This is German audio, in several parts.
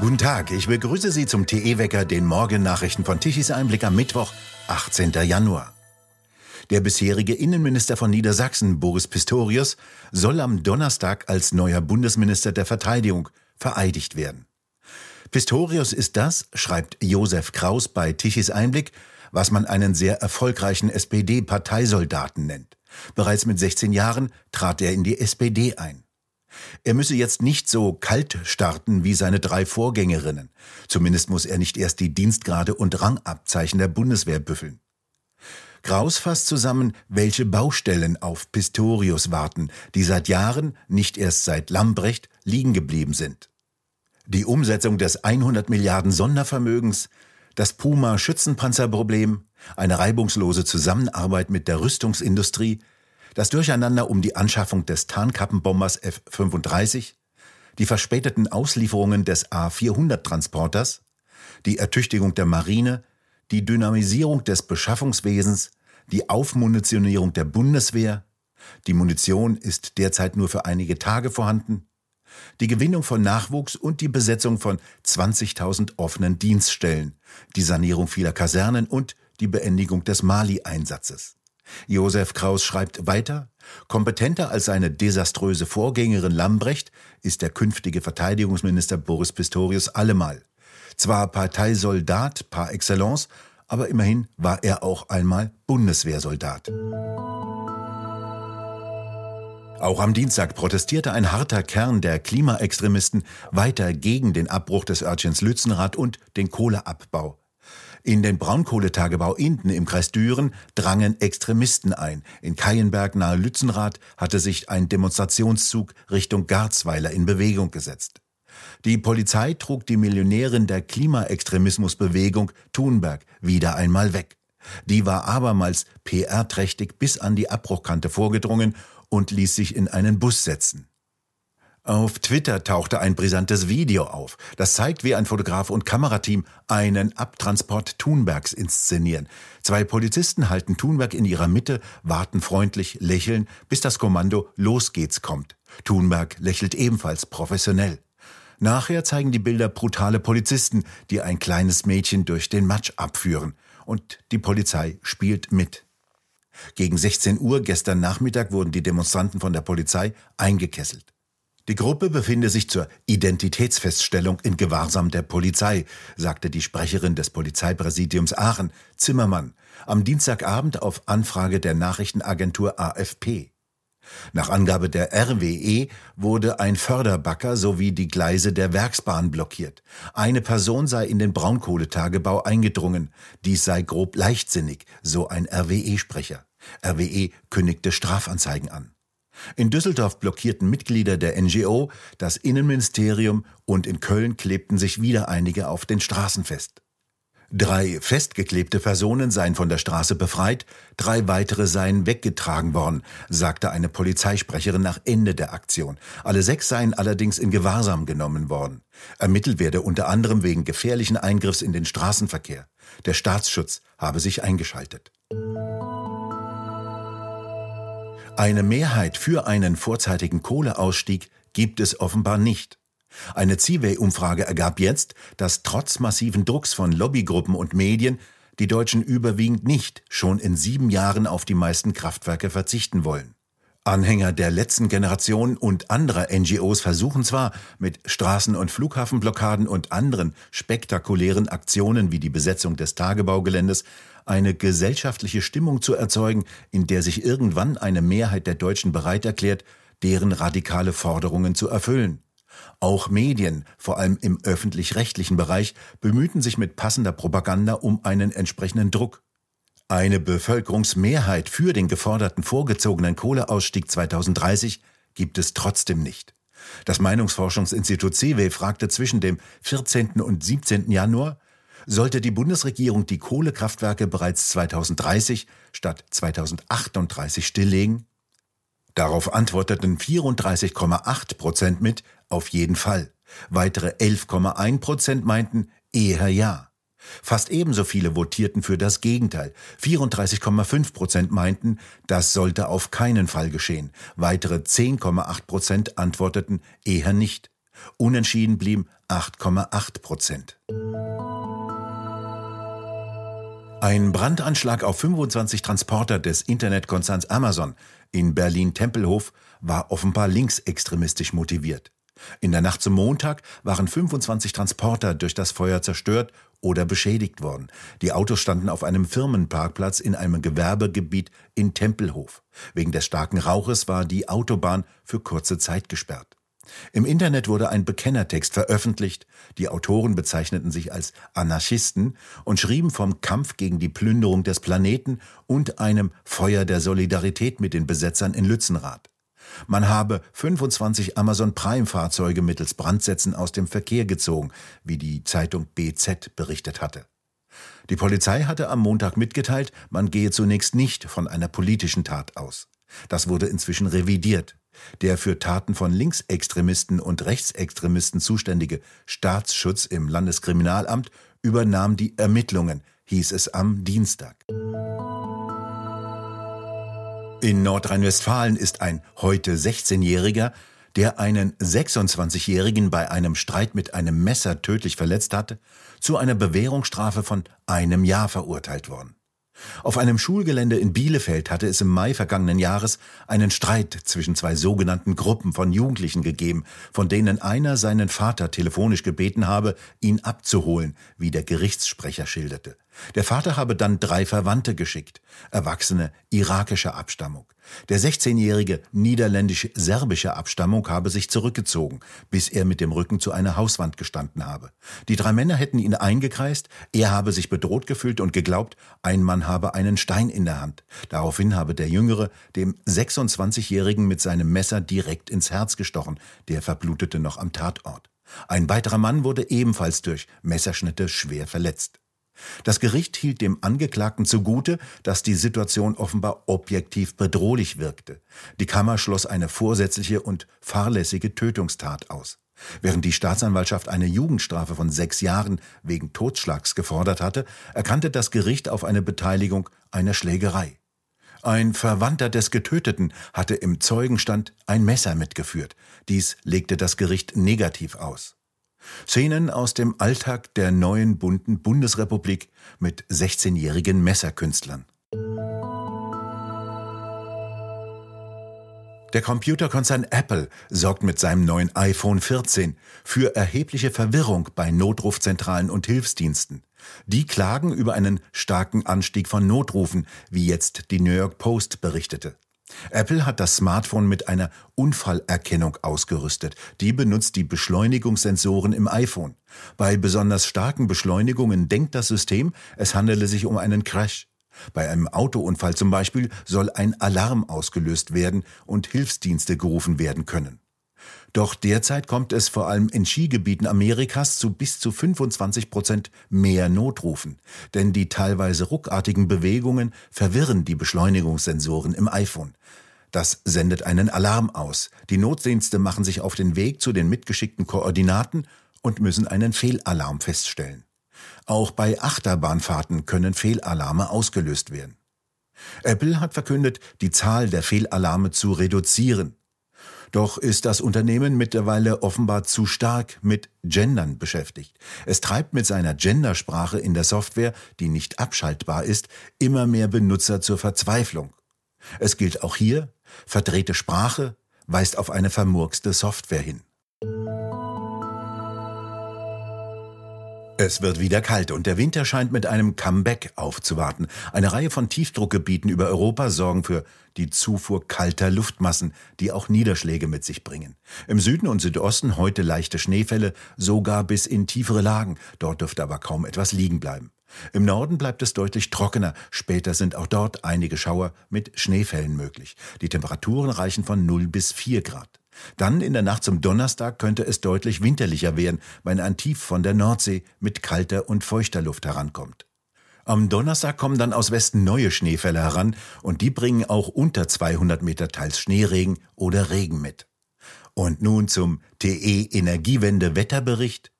Guten Tag, ich begrüße Sie zum TE-Wecker, den Morgennachrichten von Tichys Einblick am Mittwoch, 18. Januar. Der bisherige Innenminister von Niedersachsen, Boris Pistorius, soll am Donnerstag als neuer Bundesminister der Verteidigung vereidigt werden. Pistorius ist das, schreibt Josef Kraus bei Tichys Einblick, was man einen sehr erfolgreichen SPD-Parteisoldaten nennt. Bereits mit 16 Jahren trat er in die SPD ein. Er müsse jetzt nicht so kalt starten wie seine drei Vorgängerinnen. Zumindest muss er nicht erst die Dienstgrade und Rangabzeichen der Bundeswehr büffeln. Kraus fasst zusammen, welche Baustellen auf Pistorius warten, die seit Jahren, nicht erst seit Lambrecht, liegen geblieben sind. Die Umsetzung des 100 Milliarden Sondervermögens, das Puma-Schützenpanzerproblem, eine reibungslose Zusammenarbeit mit der Rüstungsindustrie, das Durcheinander um die Anschaffung des Tarnkappenbombers F-35, die verspäteten Auslieferungen des A-400-Transporters, die Ertüchtigung der Marine, die Dynamisierung des Beschaffungswesens, die Aufmunitionierung der Bundeswehr, die Munition ist derzeit nur für einige Tage vorhanden, die Gewinnung von Nachwuchs und die Besetzung von 20.000 offenen Dienststellen, die Sanierung vieler Kasernen und die Beendigung des Mali-Einsatzes. Josef Kraus schreibt weiter, kompetenter als seine desaströse Vorgängerin Lambrecht ist der künftige Verteidigungsminister Boris Pistorius allemal. Zwar Parteisoldat par excellence, aber immerhin war er auch einmal Bundeswehrsoldat. Auch am Dienstag protestierte ein harter Kern der Klimaextremisten weiter gegen den Abbruch des Örtchens Lützenrad und den Kohleabbau. In den Braunkohletagebau Inden im Kreis Düren drangen Extremisten ein. In Keienberg nahe Lützenrath hatte sich ein Demonstrationszug Richtung Garzweiler in Bewegung gesetzt. Die Polizei trug die Millionärin der Klimaextremismusbewegung Thunberg wieder einmal weg. Die war abermals PR-trächtig bis an die Abbruchkante vorgedrungen und ließ sich in einen Bus setzen. Auf Twitter tauchte ein brisantes Video auf. Das zeigt, wie ein Fotograf und Kamerateam einen Abtransport Thunbergs inszenieren. Zwei Polizisten halten Thunberg in ihrer Mitte, warten freundlich, lächeln, bis das Kommando Los geht's kommt. Thunberg lächelt ebenfalls professionell. Nachher zeigen die Bilder brutale Polizisten, die ein kleines Mädchen durch den Matsch abführen. Und die Polizei spielt mit. Gegen 16 Uhr gestern Nachmittag wurden die Demonstranten von der Polizei eingekesselt. Die Gruppe befinde sich zur Identitätsfeststellung in Gewahrsam der Polizei, sagte die Sprecherin des Polizeipräsidiums Aachen, Zimmermann, am Dienstagabend auf Anfrage der Nachrichtenagentur AFP. Nach Angabe der RWE wurde ein Förderbacker sowie die Gleise der Werksbahn blockiert. Eine Person sei in den Braunkohletagebau eingedrungen. Dies sei grob leichtsinnig, so ein RWE-Sprecher. RWE kündigte Strafanzeigen an. In Düsseldorf blockierten Mitglieder der NGO das Innenministerium und in Köln klebten sich wieder einige auf den Straßen fest. Drei festgeklebte Personen seien von der Straße befreit, drei weitere seien weggetragen worden, sagte eine Polizeisprecherin nach Ende der Aktion. Alle sechs seien allerdings in Gewahrsam genommen worden. Ermittelt werde unter anderem wegen gefährlichen Eingriffs in den Straßenverkehr. Der Staatsschutz habe sich eingeschaltet. Eine Mehrheit für einen vorzeitigen Kohleausstieg gibt es offenbar nicht. Eine Ziway-Umfrage ergab jetzt, dass trotz massiven Drucks von Lobbygruppen und Medien die Deutschen überwiegend nicht schon in sieben Jahren auf die meisten Kraftwerke verzichten wollen. Anhänger der letzten Generation und anderer NGOs versuchen zwar mit Straßen- und Flughafenblockaden und anderen spektakulären Aktionen wie die Besetzung des Tagebaugeländes eine gesellschaftliche Stimmung zu erzeugen, in der sich irgendwann eine Mehrheit der Deutschen bereit erklärt, deren radikale Forderungen zu erfüllen. Auch Medien, vor allem im öffentlich-rechtlichen Bereich, bemühten sich mit passender Propaganda um einen entsprechenden Druck. Eine Bevölkerungsmehrheit für den geforderten vorgezogenen Kohleausstieg 2030 gibt es trotzdem nicht. Das Meinungsforschungsinstitut CW fragte zwischen dem 14. und 17. Januar, sollte die Bundesregierung die Kohlekraftwerke bereits 2030 statt 2038 stilllegen? Darauf antworteten 34,8 Prozent mit auf jeden Fall. Weitere 11,1 Prozent meinten eher ja. Fast ebenso viele votierten für das Gegenteil. 34,5 Prozent meinten, das sollte auf keinen Fall geschehen. Weitere 10,8 Prozent antworteten eher nicht. Unentschieden blieben 8,8 Prozent. Ein Brandanschlag auf 25 Transporter des Internetkonzerns Amazon in Berlin-Tempelhof war offenbar linksextremistisch motiviert. In der Nacht zum Montag waren 25 Transporter durch das Feuer zerstört oder beschädigt worden. Die Autos standen auf einem Firmenparkplatz in einem Gewerbegebiet in Tempelhof. Wegen des starken Rauches war die Autobahn für kurze Zeit gesperrt. Im Internet wurde ein Bekennertext veröffentlicht. Die Autoren bezeichneten sich als Anarchisten und schrieben vom Kampf gegen die Plünderung des Planeten und einem Feuer der Solidarität mit den Besetzern in Lützenrath. Man habe 25 Amazon Prime-Fahrzeuge mittels Brandsätzen aus dem Verkehr gezogen, wie die Zeitung BZ berichtet hatte. Die Polizei hatte am Montag mitgeteilt, man gehe zunächst nicht von einer politischen Tat aus. Das wurde inzwischen revidiert. Der für Taten von Linksextremisten und Rechtsextremisten zuständige Staatsschutz im Landeskriminalamt übernahm die Ermittlungen, hieß es am Dienstag. In Nordrhein-Westfalen ist ein heute 16-Jähriger, der einen 26-Jährigen bei einem Streit mit einem Messer tödlich verletzt hatte, zu einer Bewährungsstrafe von einem Jahr verurteilt worden. Auf einem Schulgelände in Bielefeld hatte es im Mai vergangenen Jahres einen Streit zwischen zwei sogenannten Gruppen von Jugendlichen gegeben, von denen einer seinen Vater telefonisch gebeten habe, ihn abzuholen, wie der Gerichtssprecher schilderte. Der Vater habe dann drei Verwandte geschickt, Erwachsene irakischer Abstammung. Der 16-jährige niederländisch-serbischer Abstammung habe sich zurückgezogen, bis er mit dem Rücken zu einer Hauswand gestanden habe. Die drei Männer hätten ihn eingekreist, er habe sich bedroht gefühlt und geglaubt, ein Mann habe einen Stein in der Hand. Daraufhin habe der Jüngere dem 26-jährigen mit seinem Messer direkt ins Herz gestochen, der verblutete noch am Tatort. Ein weiterer Mann wurde ebenfalls durch Messerschnitte schwer verletzt. Das Gericht hielt dem Angeklagten zugute, dass die Situation offenbar objektiv bedrohlich wirkte. Die Kammer schloss eine vorsätzliche und fahrlässige Tötungstat aus. Während die Staatsanwaltschaft eine Jugendstrafe von sechs Jahren wegen Totschlags gefordert hatte, erkannte das Gericht auf eine Beteiligung einer Schlägerei. Ein Verwandter des Getöteten hatte im Zeugenstand ein Messer mitgeführt. Dies legte das Gericht negativ aus. Szenen aus dem Alltag der neuen bunten Bundesrepublik mit 16-jährigen Messerkünstlern. Der Computerkonzern Apple sorgt mit seinem neuen iPhone 14 für erhebliche Verwirrung bei Notrufzentralen und Hilfsdiensten. Die klagen über einen starken Anstieg von Notrufen, wie jetzt die New York Post berichtete. Apple hat das Smartphone mit einer Unfallerkennung ausgerüstet. Die benutzt die Beschleunigungssensoren im iPhone. Bei besonders starken Beschleunigungen denkt das System, es handele sich um einen Crash. Bei einem Autounfall zum Beispiel soll ein Alarm ausgelöst werden und Hilfsdienste gerufen werden können. Doch derzeit kommt es vor allem in Skigebieten Amerikas zu bis zu 25 Prozent mehr Notrufen, denn die teilweise ruckartigen Bewegungen verwirren die Beschleunigungssensoren im iPhone. Das sendet einen Alarm aus. Die Notdienste machen sich auf den Weg zu den mitgeschickten Koordinaten und müssen einen Fehlalarm feststellen. Auch bei Achterbahnfahrten können Fehlalarme ausgelöst werden. Apple hat verkündet, die Zahl der Fehlalarme zu reduzieren. Doch ist das Unternehmen mittlerweile offenbar zu stark mit Gendern beschäftigt. Es treibt mit seiner Gendersprache in der Software, die nicht abschaltbar ist, immer mehr Benutzer zur Verzweiflung. Es gilt auch hier, verdrehte Sprache weist auf eine vermurkste Software hin. Es wird wieder kalt und der Winter scheint mit einem Comeback aufzuwarten. Eine Reihe von Tiefdruckgebieten über Europa sorgen für die Zufuhr kalter Luftmassen, die auch Niederschläge mit sich bringen. Im Süden und Südosten heute leichte Schneefälle, sogar bis in tiefere Lagen. Dort dürfte aber kaum etwas liegen bleiben. Im Norden bleibt es deutlich trockener. Später sind auch dort einige Schauer mit Schneefällen möglich. Die Temperaturen reichen von 0 bis 4 Grad. Dann in der Nacht zum Donnerstag könnte es deutlich winterlicher werden, wenn ein Tief von der Nordsee mit kalter und feuchter Luft herankommt. Am Donnerstag kommen dann aus Westen neue Schneefälle heran und die bringen auch unter 200 Meter teils Schneeregen oder Regen mit. Und nun zum TE Energiewende Wetterbericht.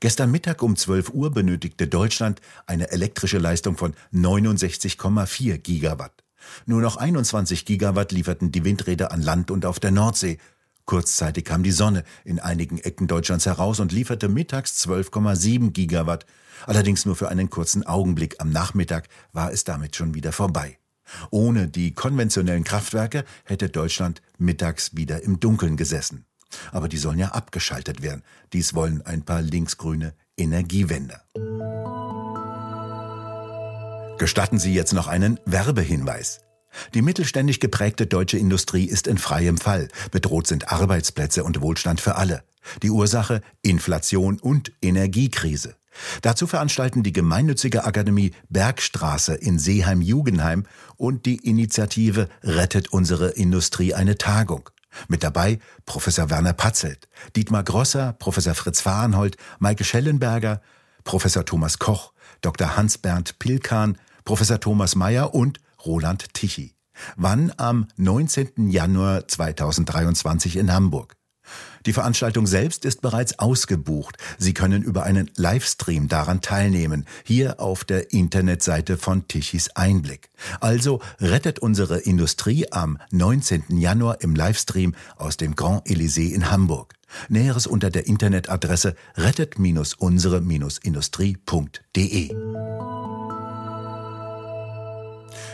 Gestern Mittag um 12 Uhr benötigte Deutschland eine elektrische Leistung von 69,4 Gigawatt. Nur noch 21 Gigawatt lieferten die Windräder an Land und auf der Nordsee, Kurzzeitig kam die Sonne in einigen Ecken Deutschlands heraus und lieferte mittags 12,7 Gigawatt. Allerdings nur für einen kurzen Augenblick. Am Nachmittag war es damit schon wieder vorbei. Ohne die konventionellen Kraftwerke hätte Deutschland mittags wieder im Dunkeln gesessen. Aber die sollen ja abgeschaltet werden. Dies wollen ein paar linksgrüne Energiewender. Gestatten Sie jetzt noch einen Werbehinweis. Die mittelständisch geprägte deutsche Industrie ist in freiem Fall. Bedroht sind Arbeitsplätze und Wohlstand für alle. Die Ursache Inflation und Energiekrise. Dazu veranstalten die gemeinnützige Akademie Bergstraße in Seeheim-Jugenheim und die Initiative Rettet unsere Industrie eine Tagung. Mit dabei Professor Werner Patzelt, Dietmar Grosser, Professor Fritz Fahrenhold, Maike Schellenberger, Professor Thomas Koch, Dr. Hans-Bernd Pilkan, Professor Thomas Mayer und Roland Tichy. Wann? Am 19. Januar 2023 in Hamburg. Die Veranstaltung selbst ist bereits ausgebucht. Sie können über einen Livestream daran teilnehmen, hier auf der Internetseite von Tichys Einblick. Also rettet unsere Industrie am 19. Januar im Livestream aus dem Grand Elysée in Hamburg. Näheres unter der Internetadresse rettet-unsere-industrie.de.